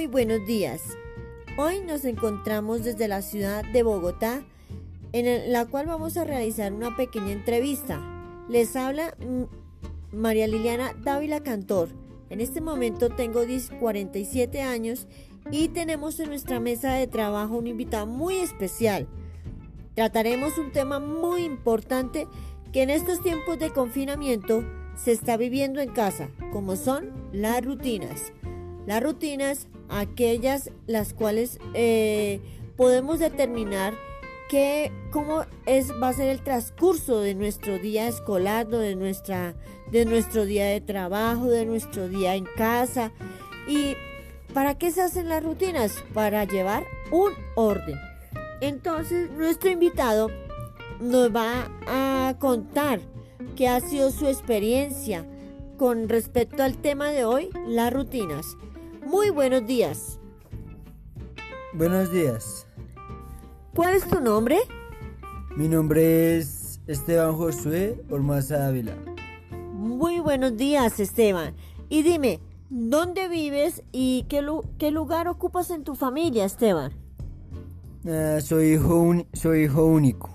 Muy buenos días. Hoy nos encontramos desde la ciudad de Bogotá, en la cual vamos a realizar una pequeña entrevista. Les habla María Liliana Dávila Cantor. En este momento tengo 47 años y tenemos en nuestra mesa de trabajo un invitado muy especial. Trataremos un tema muy importante que en estos tiempos de confinamiento se está viviendo en casa, como son las rutinas. Las rutinas, aquellas las cuales eh, podemos determinar que cómo es, va a ser el transcurso de nuestro día escolar, de, nuestra, de nuestro día de trabajo, de nuestro día en casa. ¿Y para qué se hacen las rutinas? Para llevar un orden. Entonces, nuestro invitado nos va a contar qué ha sido su experiencia con respecto al tema de hoy, las rutinas. Muy buenos días. Buenos días. ¿Cuál es tu nombre? Mi nombre es Esteban Josué Ormaza Ávila. Muy buenos días, Esteban. Y dime, ¿dónde vives y qué, qué lugar ocupas en tu familia, Esteban? Ah, soy, hijo soy hijo único.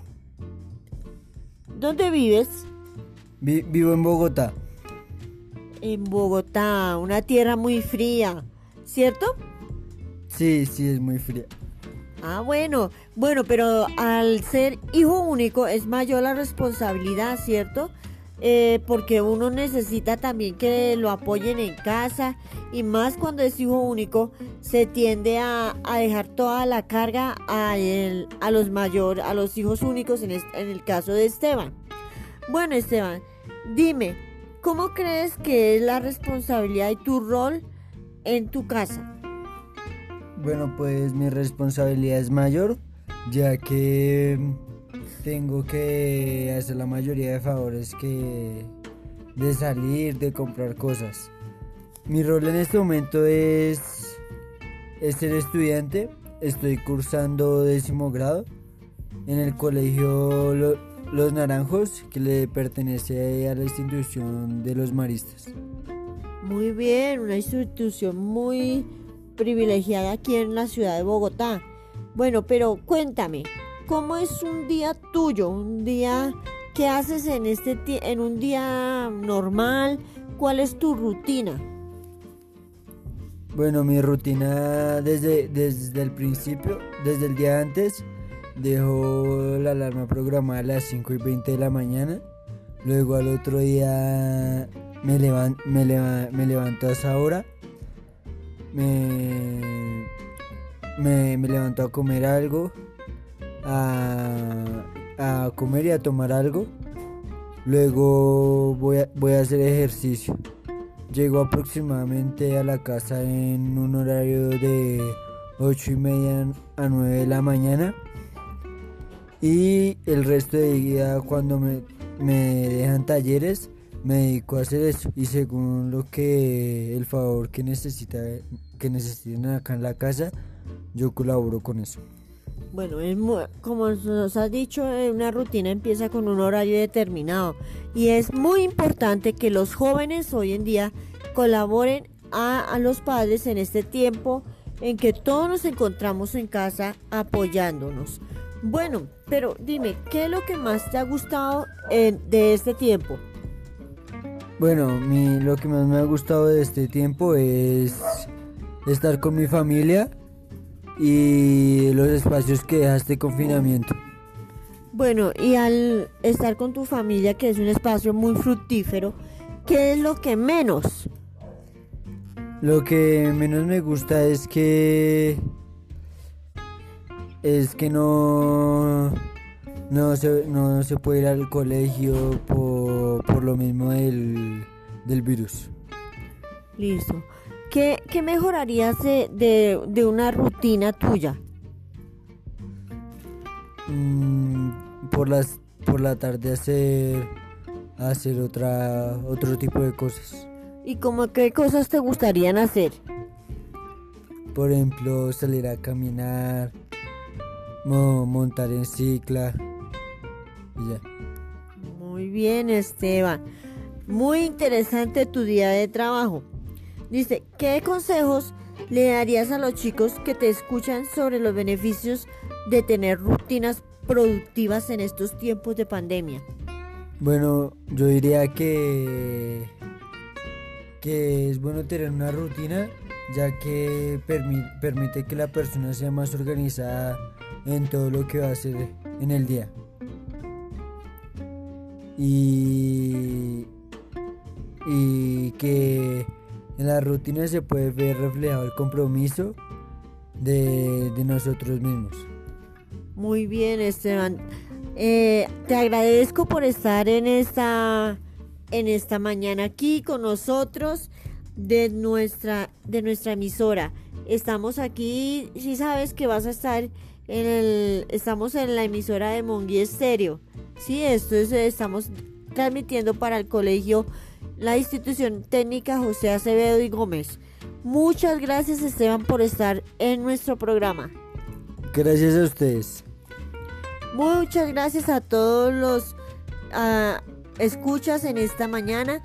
¿Dónde vives? vivo en Bogotá. En Bogotá, una tierra muy fría. ¿Cierto? Sí, sí, es muy fría. Ah, bueno, bueno, pero al ser hijo único es mayor la responsabilidad, ¿cierto? Eh, porque uno necesita también que lo apoyen en casa y más cuando es hijo único se tiende a, dejar toda la carga a, a los mayores, a los hijos únicos en, en el caso de Esteban. Bueno, Esteban, dime, ¿cómo crees que es la responsabilidad y tu rol? En tu casa? Bueno, pues mi responsabilidad es mayor, ya que tengo que hacer la mayoría de favores que de salir, de comprar cosas. Mi rol en este momento es, ser estudiante. Estoy cursando décimo grado en el colegio Los Naranjos, que le pertenece a la institución de los maristas. Muy bien, una institución muy privilegiada aquí en la ciudad de Bogotá. Bueno, pero cuéntame, ¿cómo es un día tuyo? Un día ¿qué haces en este en un día normal? ¿Cuál es tu rutina? Bueno, mi rutina desde, desde el principio, desde el día antes, dejo la alarma programada a las 5 y 20 de la mañana. Luego al otro día me, me, levanto a esa hora, me, me, levanto a comer algo, a, comer y a tomar algo. Luego voy a, voy a hacer ejercicio. Llego aproximadamente a la casa en un horario de 8 y media a 9 de la mañana. Y el resto de día cuando me, me dejan talleres me dedico a hacer eso. Y según lo que el favor que necesita que necesiten acá en la casa yo colaboro con eso. Bueno es como nos has dicho una rutina empieza con un horario determinado. Y es muy importante que los jóvenes hoy en día colaboren a, a los padres en este tiempo en que todos nos encontramos en casa apoyándonos. Bueno pero dime qué es lo que más te ha gustado de este tiempo bueno, mi, lo que más me ha gustado de este tiempo es estar con mi familia y los espacios que deja este confinamiento. Bueno, y al estar con tu familia, que es un espacio muy fructífero, ¿qué es lo que menos? Lo que menos me gusta es que es que no no se, no se puede ir al colegio por, por lo mismo del, del, virus. Listo. ¿Qué, qué mejorarías de, de, de, una rutina tuya? Mm, por, las, por la tarde hacer, hacer otra, otro tipo de cosas. ¿Y cómo qué cosas te gustarían hacer? Por ejemplo, salir a caminar, montar en cicla. Muy bien, Esteban. Muy interesante tu día de trabajo. Dice, ¿qué consejos le darías a los chicos que te escuchan sobre los beneficios de tener rutinas productivas en estos tiempos de pandemia? Bueno, yo diría que, que es bueno tener una rutina ya que permite que la persona sea más organizada en todo lo que va a hacer en el día. Y, y que en la rutina se puede ver reflejado el compromiso de, nosotros mismos. Muy bien, Esteban. Eh, te agradezco por estar en esta, en esta mañana aquí con nosotros de nuestra, de nuestra emisora. Estamos aquí, si sabes que vas a estar en el, estamos en la emisora de Monguí Estéreo. Sí, esto es, estamos transmitiendo para el colegio, la institución técnica José Acevedo y Gómez. Muchas gracias Esteban por estar en nuestro programa. Gracias a ustedes. Muchas gracias a todos los escuchas en esta mañana.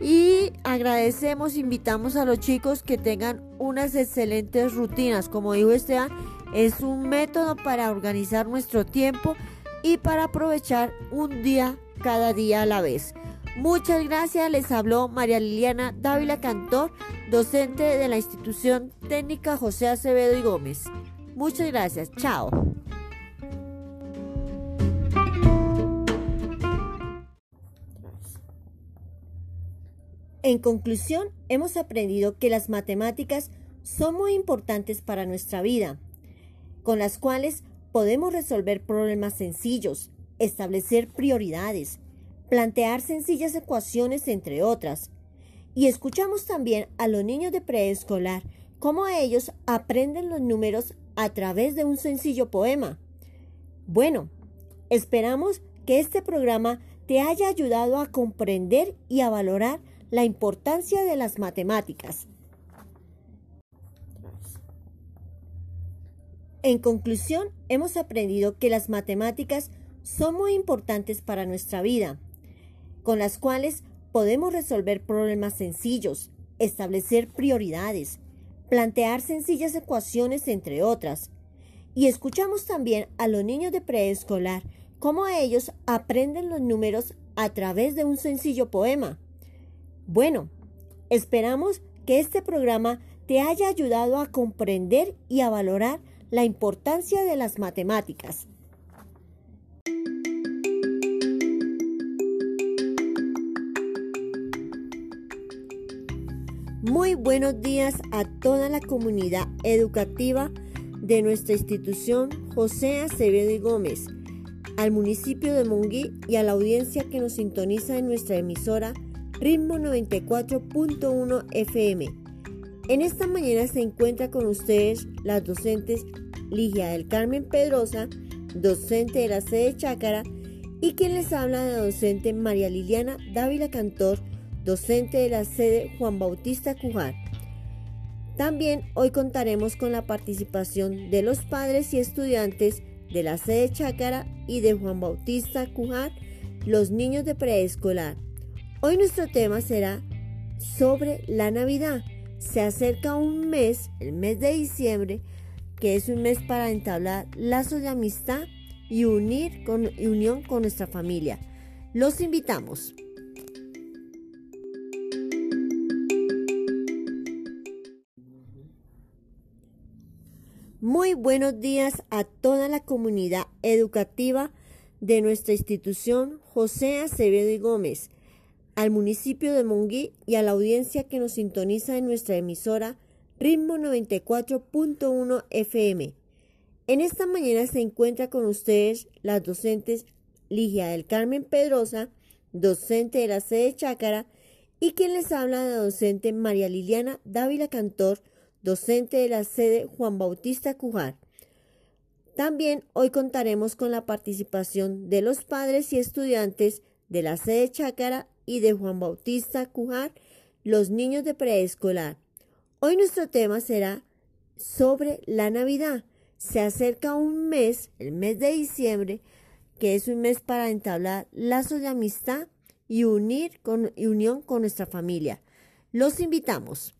Y agradecemos, invitamos a los chicos que tengan unas excelentes rutinas. Como dijo Esteban, es un método para organizar nuestro tiempo y para aprovechar un día cada día a la vez. Muchas gracias, les habló María Liliana Dávila Cantor, docente de la institución técnica José Acevedo y Gómez. Muchas gracias, chao. En conclusión, hemos aprendido que las matemáticas son muy importantes para nuestra vida, con las cuales podemos resolver problemas sencillos, establecer prioridades, plantear sencillas ecuaciones, entre otras. Y escuchamos también a los niños de preescolar cómo ellos aprenden los números a través de un sencillo poema. Bueno, esperamos que este programa te haya ayudado a comprender y a valorar la importancia de las matemáticas. En conclusión, hemos aprendido que las matemáticas son muy importantes para nuestra vida, con las cuales podemos resolver problemas sencillos, establecer prioridades, plantear sencillas ecuaciones, entre otras. Y escuchamos también a los niños de preescolar cómo ellos aprenden los números a través de un sencillo poema. Bueno, esperamos que este programa te haya ayudado a comprender y a valorar la importancia de las matemáticas. Muy buenos días a toda la comunidad educativa de nuestra institución José Acevedo y Gómez, al municipio de Monguí y a la audiencia que nos sintoniza en nuestra emisora Ritmo 94.1 FM. En esta mañana se encuentra con ustedes las docentes Ligia del Carmen Pedrosa, docente de la sede Chácara, y quien les habla de docente María Liliana Dávila Cantor, docente de la sede Juan Bautista Cujar. También hoy contaremos con la participación de los padres y estudiantes de la sede Chácara y de Juan Bautista Cujar, los niños de preescolar. Hoy nuestro tema será sobre la Navidad. Se acerca un mes, el mes de diciembre, que es un mes para entablar lazos de amistad y unir con, unión con nuestra familia. Los invitamos. Muy buenos días a toda la comunidad educativa de nuestra institución José Acevedo y Gómez al municipio de Monguí y a la audiencia que nos sintoniza en nuestra emisora Ritmo 94.1 FM. En esta mañana se encuentra con ustedes las docentes Ligia del Carmen Pedrosa, docente de la sede Chácara, y quien les habla de docente María Liliana Dávila Cantor, docente de la sede Juan Bautista Cujar. También hoy contaremos con la participación de los padres y estudiantes de la sede Chácara y de Juan Bautista Cujar, los niños de preescolar. Hoy nuestro tema será sobre la Navidad. Se acerca un mes, el mes de diciembre, que es un mes para entablar lazos de amistad y unir con, unión con nuestra familia. Los invitamos.